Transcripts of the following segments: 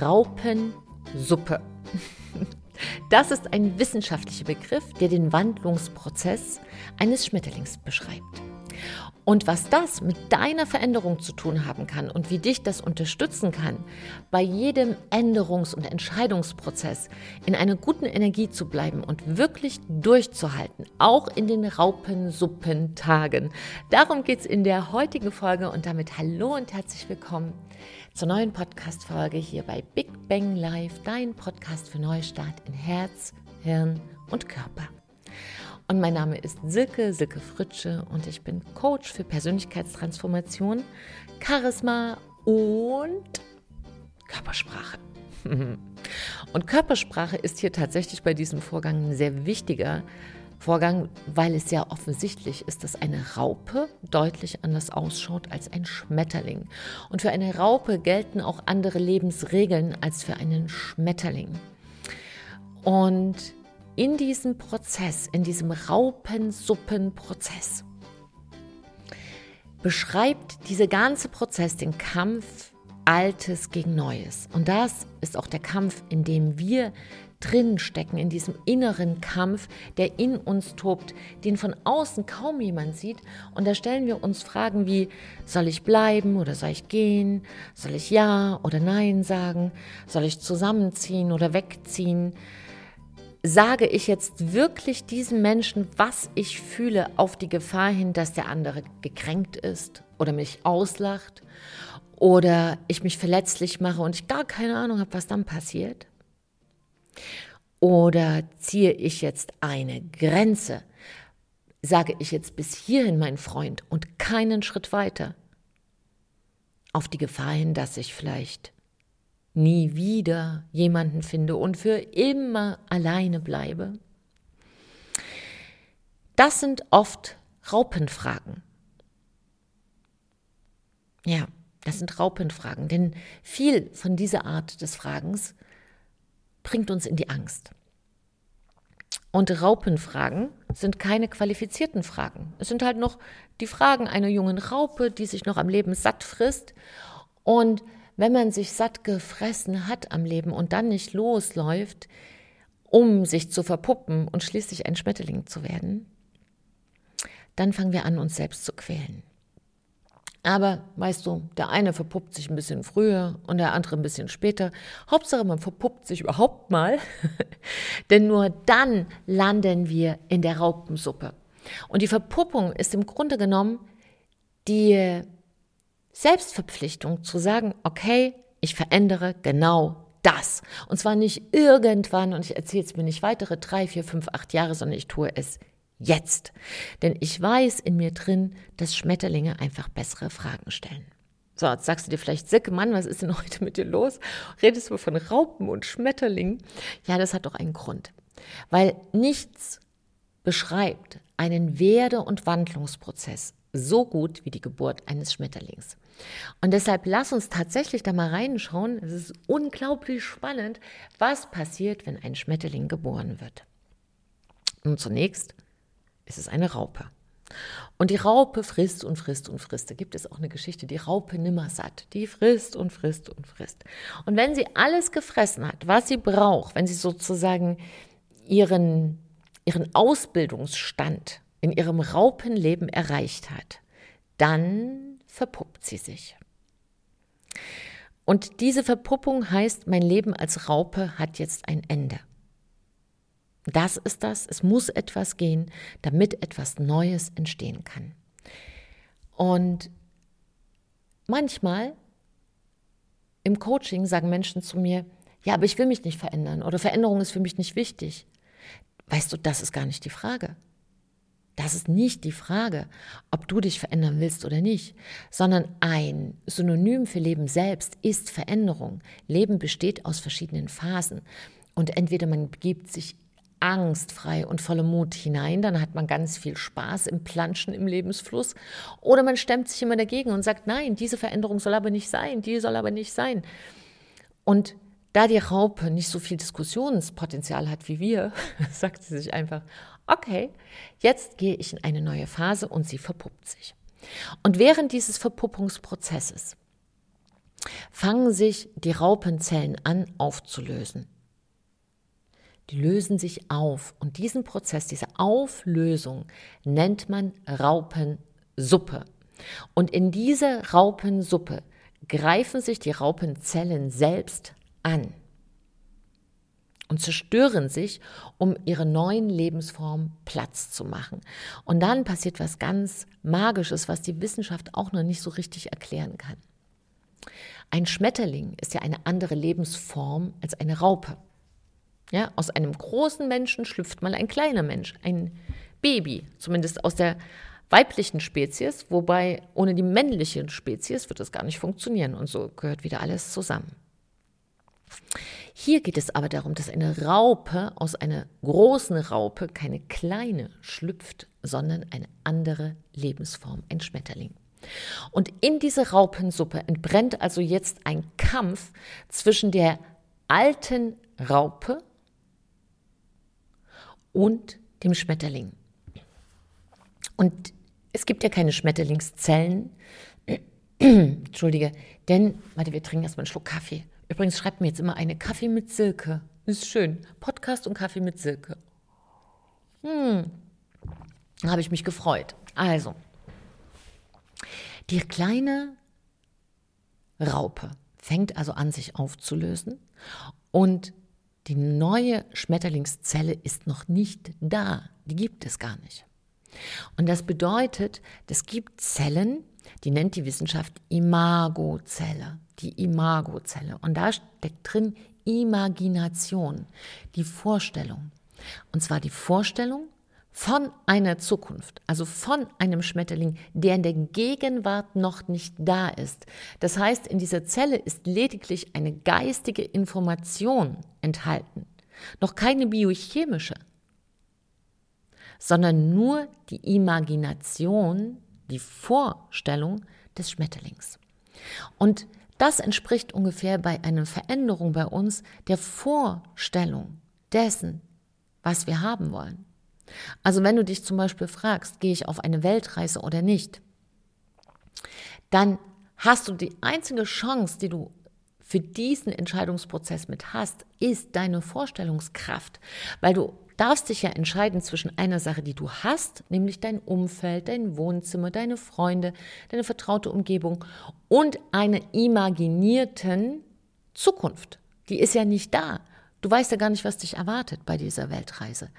Raupensuppe. Das ist ein wissenschaftlicher Begriff, der den Wandlungsprozess eines Schmetterlings beschreibt. Und was das mit deiner Veränderung zu tun haben kann und wie dich das unterstützen kann, bei jedem Änderungs- und Entscheidungsprozess in einer guten Energie zu bleiben und wirklich durchzuhalten, auch in den Raupensuppentagen. Darum geht es in der heutigen Folge und damit hallo und herzlich willkommen zur neuen Podcast-Folge hier bei Big Bang Live, dein Podcast für Neustart in Herz, Hirn und Körper. Und mein Name ist Silke, Silke Fritsche und ich bin Coach für Persönlichkeitstransformation, Charisma und Körpersprache. Und Körpersprache ist hier tatsächlich bei diesem Vorgang ein sehr wichtiger Vorgang, weil es ja offensichtlich ist, dass eine Raupe deutlich anders ausschaut als ein Schmetterling. Und für eine Raupe gelten auch andere Lebensregeln als für einen Schmetterling. Und in diesem Prozess, in diesem Raupensuppenprozess, beschreibt dieser ganze Prozess den Kampf Altes gegen Neues. Und das ist auch der Kampf, in dem wir drin stecken, in diesem inneren Kampf, der in uns tobt, den von außen kaum jemand sieht. Und da stellen wir uns Fragen wie, soll ich bleiben oder soll ich gehen? Soll ich Ja oder Nein sagen? Soll ich zusammenziehen oder wegziehen? sage ich jetzt wirklich diesem Menschen, was ich fühle, auf die Gefahr hin, dass der andere gekränkt ist oder mich auslacht oder ich mich verletzlich mache und ich gar keine Ahnung habe, was dann passiert? Oder ziehe ich jetzt eine Grenze? Sage ich jetzt bis hierhin, mein Freund, und keinen Schritt weiter? Auf die Gefahr hin, dass ich vielleicht nie wieder jemanden finde und für immer alleine bleibe? Das sind oft Raupenfragen. Ja, das sind Raupenfragen, denn viel von dieser Art des Fragens bringt uns in die Angst. Und Raupenfragen sind keine qualifizierten Fragen. Es sind halt noch die Fragen einer jungen Raupe, die sich noch am Leben satt frisst und wenn man sich satt gefressen hat am Leben und dann nicht losläuft, um sich zu verpuppen und schließlich ein Schmetterling zu werden, dann fangen wir an, uns selbst zu quälen. Aber weißt du, der eine verpuppt sich ein bisschen früher und der andere ein bisschen später. Hauptsache, man verpuppt sich überhaupt mal, denn nur dann landen wir in der Raupensuppe. Und die Verpuppung ist im Grunde genommen die Selbstverpflichtung zu sagen, okay, ich verändere genau das. Und zwar nicht irgendwann, und ich erzähle es mir nicht weitere drei, vier, fünf, acht Jahre, sondern ich tue es jetzt. Denn ich weiß in mir drin, dass Schmetterlinge einfach bessere Fragen stellen. So, jetzt sagst du dir vielleicht, Sicke, Mann, was ist denn heute mit dir los? Redest du von Raupen und Schmetterlingen? Ja, das hat doch einen Grund. Weil nichts beschreibt einen Werde- und Wandlungsprozess so gut wie die Geburt eines Schmetterlings. Und deshalb lass uns tatsächlich da mal reinschauen. Es ist unglaublich spannend, was passiert, wenn ein Schmetterling geboren wird. Nun zunächst ist es eine Raupe. Und die Raupe frisst und frisst und frisst. Da gibt es auch eine Geschichte, die Raupe nimmer satt. Die frisst und frisst und frisst. Und wenn sie alles gefressen hat, was sie braucht, wenn sie sozusagen ihren, ihren Ausbildungsstand in ihrem Raupenleben erreicht hat, dann verpuppt sie sich. Und diese Verpuppung heißt, mein Leben als Raupe hat jetzt ein Ende. Das ist das, es muss etwas gehen, damit etwas Neues entstehen kann. Und manchmal im Coaching sagen Menschen zu mir, ja, aber ich will mich nicht verändern oder Veränderung ist für mich nicht wichtig. Weißt du, das ist gar nicht die Frage. Das ist nicht die Frage, ob du dich verändern willst oder nicht, sondern ein Synonym für Leben selbst ist Veränderung. Leben besteht aus verschiedenen Phasen. Und entweder man begibt sich angstfrei und voller Mut hinein, dann hat man ganz viel Spaß im Planschen im Lebensfluss. Oder man stemmt sich immer dagegen und sagt, nein, diese Veränderung soll aber nicht sein, die soll aber nicht sein. Und da die Raupe nicht so viel Diskussionspotenzial hat wie wir, sagt sie sich einfach, okay, jetzt gehe ich in eine neue Phase und sie verpuppt sich. Und während dieses Verpuppungsprozesses fangen sich die Raupenzellen an aufzulösen. Die lösen sich auf und diesen Prozess, diese Auflösung nennt man Raupensuppe. Und in diese Raupensuppe greifen sich die Raupenzellen selbst an und zerstören sich, um ihre neuen Lebensformen Platz zu machen. Und dann passiert was ganz Magisches, was die Wissenschaft auch noch nicht so richtig erklären kann. Ein Schmetterling ist ja eine andere Lebensform als eine Raupe. Ja, aus einem großen Menschen schlüpft mal ein kleiner Mensch, ein Baby, zumindest aus der weiblichen Spezies, wobei ohne die männliche Spezies wird das gar nicht funktionieren und so gehört wieder alles zusammen. Hier geht es aber darum, dass eine Raupe aus einer großen Raupe keine kleine schlüpft, sondern eine andere Lebensform, ein Schmetterling. Und in diese Raupensuppe entbrennt also jetzt ein Kampf zwischen der alten Raupe und dem Schmetterling. Und es gibt ja keine Schmetterlingszellen. Entschuldige, denn, warte, wir trinken erstmal einen Schluck Kaffee. Übrigens schreibt mir jetzt immer eine Kaffee mit Silke. ist schön. Podcast und Kaffee mit Silke. Hm, habe ich mich gefreut. Also, die kleine Raupe fängt also an, sich aufzulösen und die neue Schmetterlingszelle ist noch nicht da. Die gibt es gar nicht. Und das bedeutet, es gibt Zellen, die nennt die Wissenschaft Imagozelle, die Imagozelle. Und da steckt drin Imagination, die Vorstellung. Und zwar die Vorstellung von einer Zukunft, also von einem Schmetterling, der in der Gegenwart noch nicht da ist. Das heißt, in dieser Zelle ist lediglich eine geistige Information enthalten, noch keine biochemische sondern nur die Imagination, die Vorstellung des Schmetterlings. Und das entspricht ungefähr bei einer Veränderung bei uns der Vorstellung dessen, was wir haben wollen. Also wenn du dich zum Beispiel fragst, gehe ich auf eine Weltreise oder nicht, dann hast du die einzige Chance, die du für diesen Entscheidungsprozess mit hast, ist deine Vorstellungskraft, weil du darfst dich ja entscheiden zwischen einer Sache, die du hast, nämlich dein Umfeld, dein Wohnzimmer, deine Freunde, deine vertraute Umgebung und einer imaginierten Zukunft. Die ist ja nicht da. Du weißt ja gar nicht, was dich erwartet bei dieser Weltreise.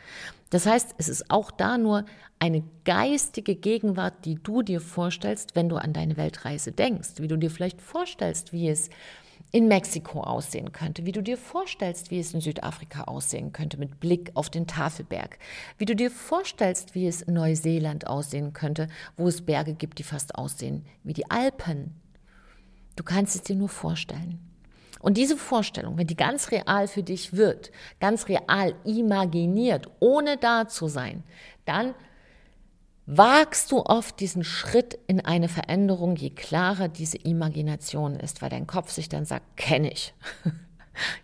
Das heißt, es ist auch da nur eine geistige Gegenwart, die du dir vorstellst, wenn du an deine Weltreise denkst, wie du dir vielleicht vorstellst, wie es in Mexiko aussehen könnte, wie du dir vorstellst, wie es in Südafrika aussehen könnte mit Blick auf den Tafelberg, wie du dir vorstellst, wie es in Neuseeland aussehen könnte, wo es Berge gibt, die fast aussehen wie die Alpen. Du kannst es dir nur vorstellen. Und diese Vorstellung, wenn die ganz real für dich wird, ganz real imaginiert, ohne da zu sein, dann wagst du oft diesen Schritt in eine Veränderung, je klarer diese Imagination ist, weil dein Kopf sich dann sagt, kenne ich.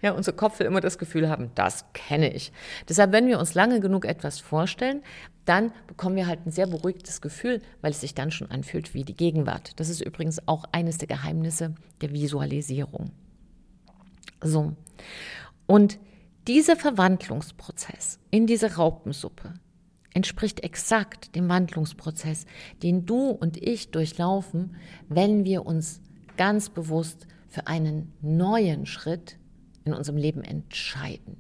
Ja, unser Kopf will immer das Gefühl haben, das kenne ich. Deshalb, wenn wir uns lange genug etwas vorstellen, dann bekommen wir halt ein sehr beruhigtes Gefühl, weil es sich dann schon anfühlt wie die Gegenwart. Das ist übrigens auch eines der Geheimnisse der Visualisierung. So. Und dieser Verwandlungsprozess in diese Raupensuppe, entspricht exakt dem Wandlungsprozess, den du und ich durchlaufen, wenn wir uns ganz bewusst für einen neuen Schritt in unserem Leben entscheiden.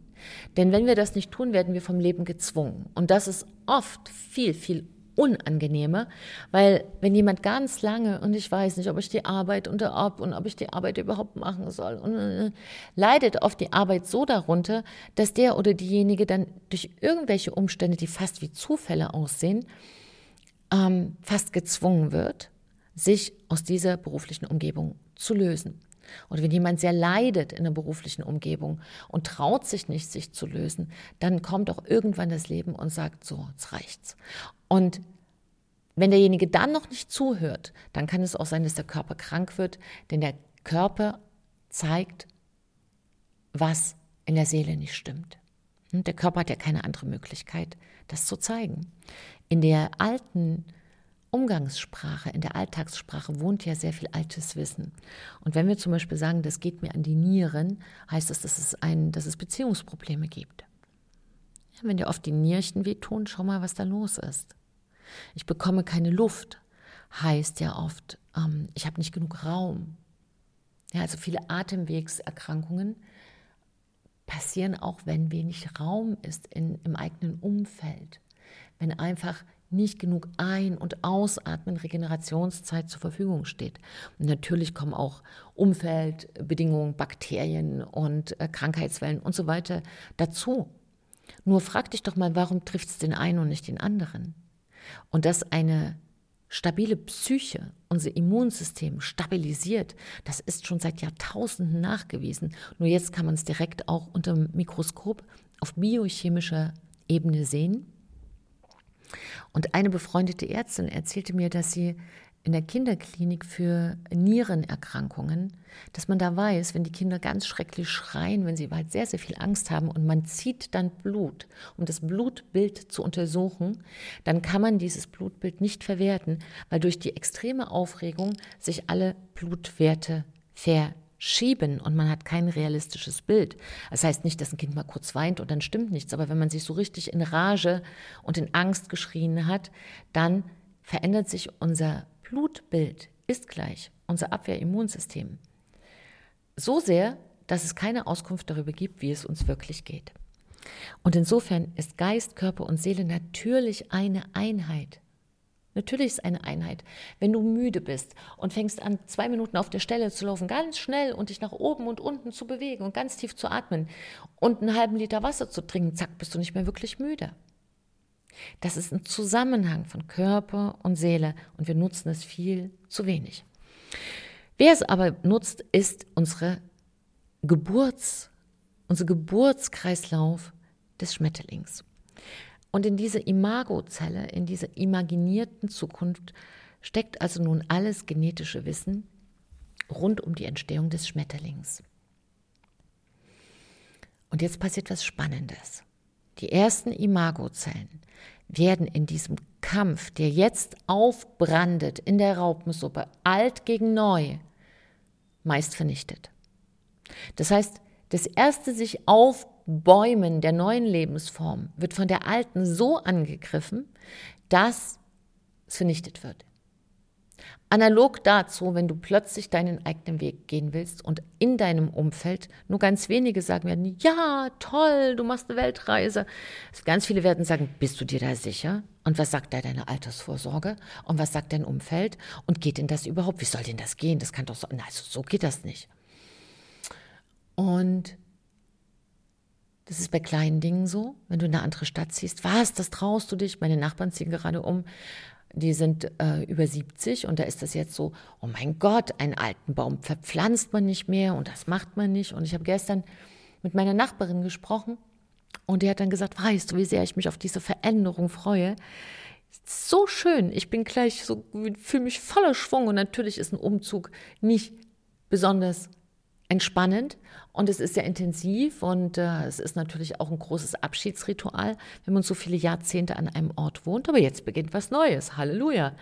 Denn wenn wir das nicht tun, werden wir vom Leben gezwungen. Und das ist oft viel, viel unangenehmer, weil wenn jemand ganz lange und ich weiß nicht, ob ich die Arbeit unter ab und ob ich die Arbeit überhaupt machen soll und äh, leidet oft die Arbeit so darunter, dass der oder diejenige dann durch irgendwelche Umstände, die fast wie Zufälle aussehen, ähm, fast gezwungen wird, sich aus dieser beruflichen Umgebung zu lösen. Oder wenn jemand sehr leidet in der beruflichen Umgebung und traut sich nicht, sich zu lösen, dann kommt auch irgendwann das Leben und sagt, so, jetzt reicht's. Und wenn derjenige dann noch nicht zuhört, dann kann es auch sein, dass der Körper krank wird, denn der Körper zeigt, was in der Seele nicht stimmt. Und der Körper hat ja keine andere Möglichkeit, das zu zeigen. In der alten Umgangssprache, in der Alltagssprache wohnt ja sehr viel altes Wissen. Und wenn wir zum Beispiel sagen, das geht mir an die Nieren, heißt das, dass es, ein, dass es Beziehungsprobleme gibt. Ja, wenn dir oft die Nierchen wehtun, schau mal, was da los ist. Ich bekomme keine Luft, heißt ja oft, ähm, ich habe nicht genug Raum. Ja, also viele Atemwegserkrankungen passieren auch, wenn wenig Raum ist in, im eigenen Umfeld. Wenn einfach nicht genug Ein- und Ausatmen, Regenerationszeit zur Verfügung steht. Und natürlich kommen auch Umfeldbedingungen, Bakterien und äh, Krankheitswellen und so weiter dazu. Nur frag dich doch mal, warum trifft es den einen und nicht den anderen? Und dass eine stabile Psyche unser Immunsystem stabilisiert, das ist schon seit Jahrtausenden nachgewiesen. Nur jetzt kann man es direkt auch unter dem Mikroskop auf biochemischer Ebene sehen. Und eine befreundete Ärztin erzählte mir, dass sie in der Kinderklinik für Nierenerkrankungen, dass man da weiß, wenn die Kinder ganz schrecklich schreien, wenn sie halt sehr, sehr viel Angst haben und man zieht dann Blut, um das Blutbild zu untersuchen, dann kann man dieses Blutbild nicht verwerten, weil durch die extreme Aufregung sich alle Blutwerte verschieben und man hat kein realistisches Bild. Das heißt nicht, dass ein Kind mal kurz weint und dann stimmt nichts, aber wenn man sich so richtig in Rage und in Angst geschrien hat, dann verändert sich unser Blutbild ist gleich unser Abwehrimmunsystem. So sehr, dass es keine Auskunft darüber gibt, wie es uns wirklich geht. Und insofern ist Geist, Körper und Seele natürlich eine Einheit. Natürlich ist eine Einheit. Wenn du müde bist und fängst an, zwei Minuten auf der Stelle zu laufen, ganz schnell und dich nach oben und unten zu bewegen und ganz tief zu atmen und einen halben Liter Wasser zu trinken, zack, bist du nicht mehr wirklich müde. Das ist ein Zusammenhang von Körper und Seele und wir nutzen es viel zu wenig. Wer es aber nutzt, ist unsere Geburts, unser Geburtskreislauf des Schmetterlings. Und in diese Imagozelle, in dieser imaginierten Zukunft steckt also nun alles genetische Wissen rund um die Entstehung des Schmetterlings. Und jetzt passiert was Spannendes. Die ersten Imagozellen werden in diesem Kampf, der jetzt aufbrandet in der Raupensuppe, alt gegen neu, meist vernichtet. Das heißt, das erste sich aufbäumen der neuen Lebensform wird von der alten so angegriffen, dass es vernichtet wird. Analog dazu, wenn du plötzlich deinen eigenen Weg gehen willst und in deinem Umfeld nur ganz wenige sagen werden, ja, toll, du machst eine Weltreise. Ganz viele werden sagen, bist du dir da sicher? Und was sagt da deine Altersvorsorge? Und was sagt dein Umfeld? Und geht denn das überhaupt? Wie soll denn das gehen? Das kann doch so, also so geht das nicht. Und das ist bei kleinen Dingen so, wenn du in eine andere Stadt ziehst. Was, das traust du dich? Meine Nachbarn ziehen gerade um die sind äh, über 70 und da ist das jetzt so, oh mein Gott, einen alten Baum verpflanzt man nicht mehr und das macht man nicht. Und ich habe gestern mit meiner Nachbarin gesprochen und die hat dann gesagt, weißt du, wie sehr ich mich auf diese Veränderung freue. So schön, ich bin gleich so, fühle mich voller Schwung und natürlich ist ein Umzug nicht besonders entspannend und es ist sehr intensiv und äh, es ist natürlich auch ein großes Abschiedsritual, wenn man so viele Jahrzehnte an einem Ort wohnt. Aber jetzt beginnt was Neues. Halleluja.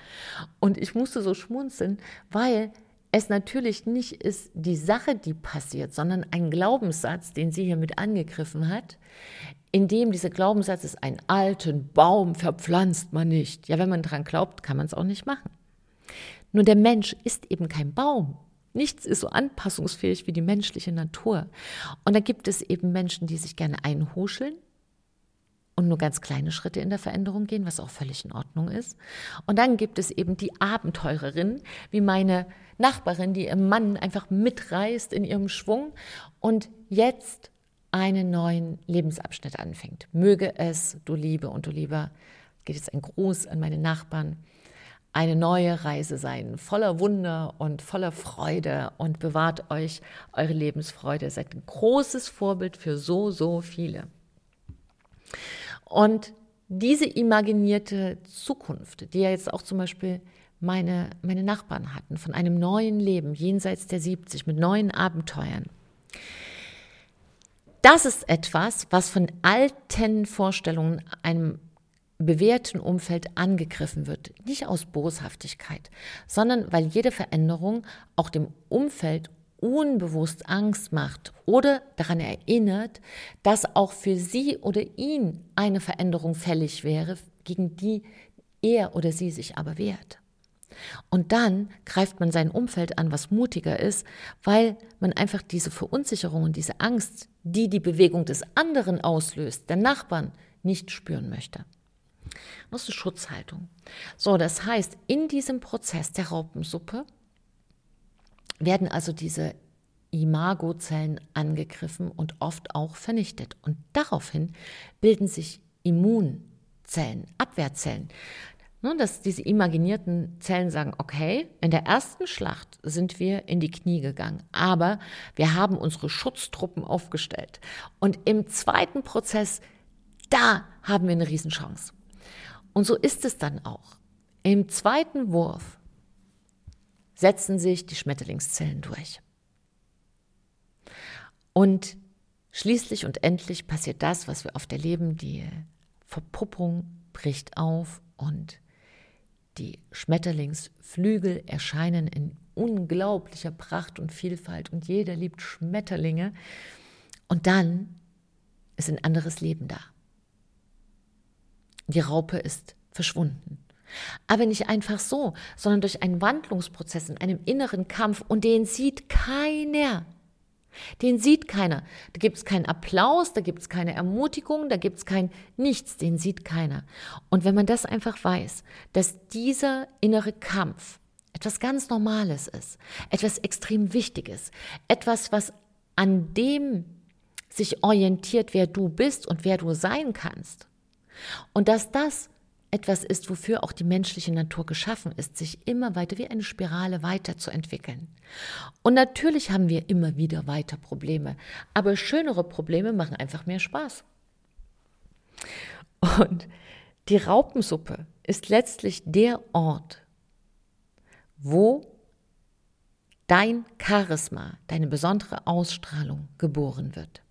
Und ich musste so schmunzeln, weil es natürlich nicht ist die Sache, die passiert, sondern ein Glaubenssatz, den sie hier mit angegriffen hat, in dem dieser Glaubenssatz ist, einen alten Baum verpflanzt man nicht. Ja, wenn man dran glaubt, kann man es auch nicht machen. Nur der Mensch ist eben kein Baum. Nichts ist so anpassungsfähig wie die menschliche Natur. Und da gibt es eben Menschen, die sich gerne einhuscheln und nur ganz kleine Schritte in der Veränderung gehen, was auch völlig in Ordnung ist. Und dann gibt es eben die Abenteurerin, wie meine Nachbarin, die ihren Mann einfach mitreißt in ihrem Schwung und jetzt einen neuen Lebensabschnitt anfängt. Möge es, du Liebe und du Lieber, geht jetzt ein Gruß an meine Nachbarn, eine neue Reise sein, voller Wunder und voller Freude und bewahrt euch eure Lebensfreude. Seid ein großes Vorbild für so, so viele. Und diese imaginierte Zukunft, die ja jetzt auch zum Beispiel meine, meine Nachbarn hatten, von einem neuen Leben jenseits der 70 mit neuen Abenteuern, das ist etwas, was von alten Vorstellungen einem bewährten Umfeld angegriffen wird. Nicht aus Boshaftigkeit, sondern weil jede Veränderung auch dem Umfeld unbewusst Angst macht oder daran erinnert, dass auch für sie oder ihn eine Veränderung fällig wäre, gegen die er oder sie sich aber wehrt. Und dann greift man sein Umfeld an, was mutiger ist, weil man einfach diese Verunsicherung und diese Angst, die die Bewegung des anderen auslöst, der Nachbarn, nicht spüren möchte. Das ist Schutzhaltung. So, das heißt, in diesem Prozess der Raupensuppe werden also diese Imagozellen angegriffen und oft auch vernichtet. Und daraufhin bilden sich Immunzellen, Abwehrzellen. Nun, dass diese imaginierten Zellen sagen, okay, in der ersten Schlacht sind wir in die Knie gegangen, aber wir haben unsere Schutztruppen aufgestellt. Und im zweiten Prozess, da haben wir eine Riesenchance. Und so ist es dann auch. Im zweiten Wurf setzen sich die Schmetterlingszellen durch. Und schließlich und endlich passiert das, was wir oft erleben, die Verpuppung bricht auf und die Schmetterlingsflügel erscheinen in unglaublicher Pracht und Vielfalt und jeder liebt Schmetterlinge. Und dann ist ein anderes Leben da. Die Raupe ist verschwunden. Aber nicht einfach so, sondern durch einen Wandlungsprozess in einem inneren Kampf und den sieht keiner. Den sieht keiner. Da gibt es keinen Applaus, da gibt es keine Ermutigung, da gibt es kein Nichts, den sieht keiner. Und wenn man das einfach weiß, dass dieser innere Kampf etwas ganz Normales ist, etwas extrem Wichtiges, etwas, was an dem sich orientiert, wer du bist und wer du sein kannst. Und dass das etwas ist, wofür auch die menschliche Natur geschaffen ist, sich immer weiter wie eine Spirale weiterzuentwickeln. Und natürlich haben wir immer wieder weiter Probleme, aber schönere Probleme machen einfach mehr Spaß. Und die Raupensuppe ist letztlich der Ort, wo dein Charisma, deine besondere Ausstrahlung geboren wird.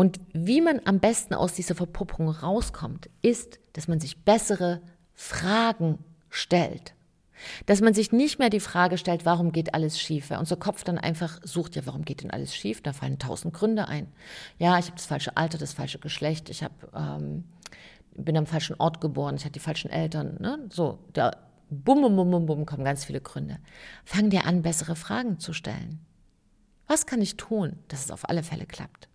Und wie man am besten aus dieser Verpuppung rauskommt, ist, dass man sich bessere Fragen stellt. Dass man sich nicht mehr die Frage stellt, warum geht alles schief? Weil unser Kopf dann einfach sucht, ja, warum geht denn alles schief? Da fallen tausend Gründe ein. Ja, ich habe das falsche Alter, das falsche Geschlecht, ich hab, ähm, bin am falschen Ort geboren, ich hatte die falschen Eltern. Ne? So, da bum, bum, bum, bum, bum, kommen ganz viele Gründe. Fang dir an, bessere Fragen zu stellen. Was kann ich tun, dass es auf alle Fälle klappt?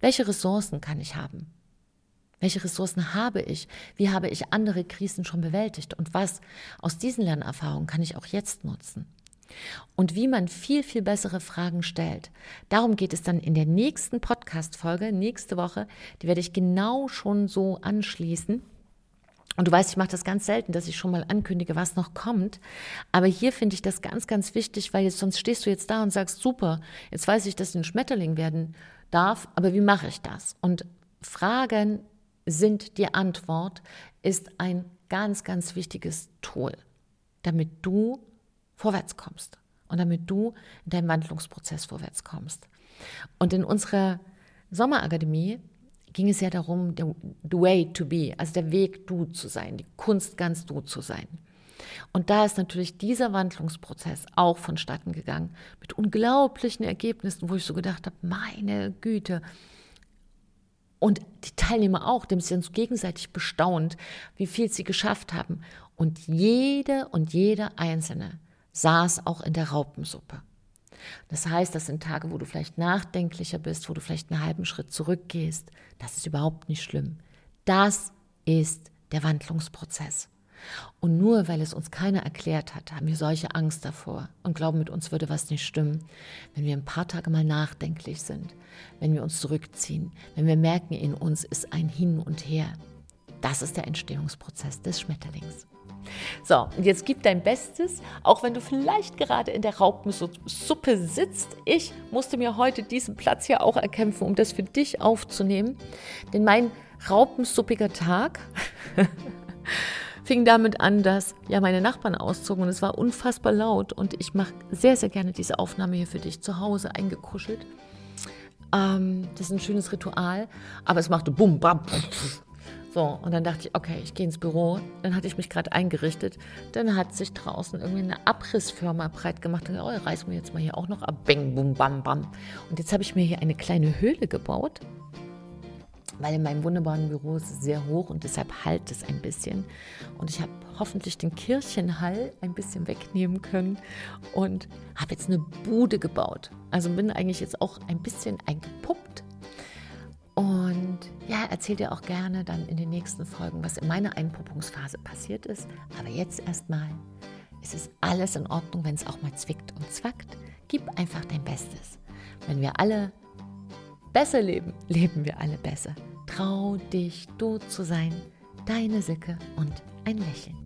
Welche Ressourcen kann ich haben? Welche Ressourcen habe ich? Wie habe ich andere Krisen schon bewältigt? Und was aus diesen Lernerfahrungen kann ich auch jetzt nutzen? Und wie man viel, viel bessere Fragen stellt. Darum geht es dann in der nächsten Podcast-Folge, nächste Woche. Die werde ich genau schon so anschließen. Und du weißt, ich mache das ganz selten, dass ich schon mal ankündige, was noch kommt. Aber hier finde ich das ganz, ganz wichtig, weil jetzt, sonst stehst du jetzt da und sagst, super, jetzt weiß ich, dass ich ein Schmetterling werden darf, aber wie mache ich das? Und Fragen sind die Antwort, ist ein ganz, ganz wichtiges Tool, damit du vorwärts kommst und damit du in deinem Wandlungsprozess vorwärts kommst. Und in unserer Sommerakademie ging es ja darum, the way to be, also der Weg du zu sein, die Kunst ganz du zu sein. Und da ist natürlich dieser Wandlungsprozess auch vonstatten gegangen mit unglaublichen Ergebnissen, wo ich so gedacht habe, meine Güte. Und die Teilnehmer auch, dem sie uns gegenseitig bestaunt, wie viel sie geschafft haben. Und jede und jeder Einzelne saß auch in der Raupensuppe. Das heißt, das sind Tage, wo du vielleicht nachdenklicher bist, wo du vielleicht einen halben Schritt zurückgehst. Das ist überhaupt nicht schlimm. Das ist der Wandlungsprozess. Und nur weil es uns keiner erklärt hat, haben wir solche Angst davor und glauben, mit uns würde was nicht stimmen. Wenn wir ein paar Tage mal nachdenklich sind, wenn wir uns zurückziehen, wenn wir merken, in uns ist ein Hin und Her. Das ist der Entstehungsprozess des Schmetterlings. So, jetzt gib dein Bestes, auch wenn du vielleicht gerade in der Raupensuppe sitzt. Ich musste mir heute diesen Platz hier auch erkämpfen, um das für dich aufzunehmen. Denn mein raupensuppiger Tag fing damit an, dass ja meine Nachbarn auszogen und es war unfassbar laut und ich mache sehr, sehr gerne diese Aufnahme hier für dich zu Hause eingekuschelt. Ähm, das ist ein schönes Ritual, aber es machte bum, bam, So, und dann dachte ich, okay, ich gehe ins Büro. Dann hatte ich mich gerade eingerichtet. Dann hat sich draußen irgendwie eine Abrissfirma breit gemacht. Und, oh, reißen wir jetzt mal hier auch noch ab. Bing, bum, bam, bam. Und jetzt habe ich mir hier eine kleine Höhle gebaut weil in meinem wunderbaren Büro ist es sehr hoch und deshalb halt es ein bisschen. Und ich habe hoffentlich den Kirchenhall ein bisschen wegnehmen können und habe jetzt eine Bude gebaut. Also bin eigentlich jetzt auch ein bisschen eingepuppt. Und ja, erzähl dir auch gerne dann in den nächsten Folgen, was in meiner Einpuppungsphase passiert ist. Aber jetzt erstmal, es ist alles in Ordnung, wenn es auch mal zwickt und zwackt. Gib einfach dein Bestes. Wenn wir alle besser leben, leben wir alle besser. Trau dich, du zu sein, deine Sicke und ein Lächeln.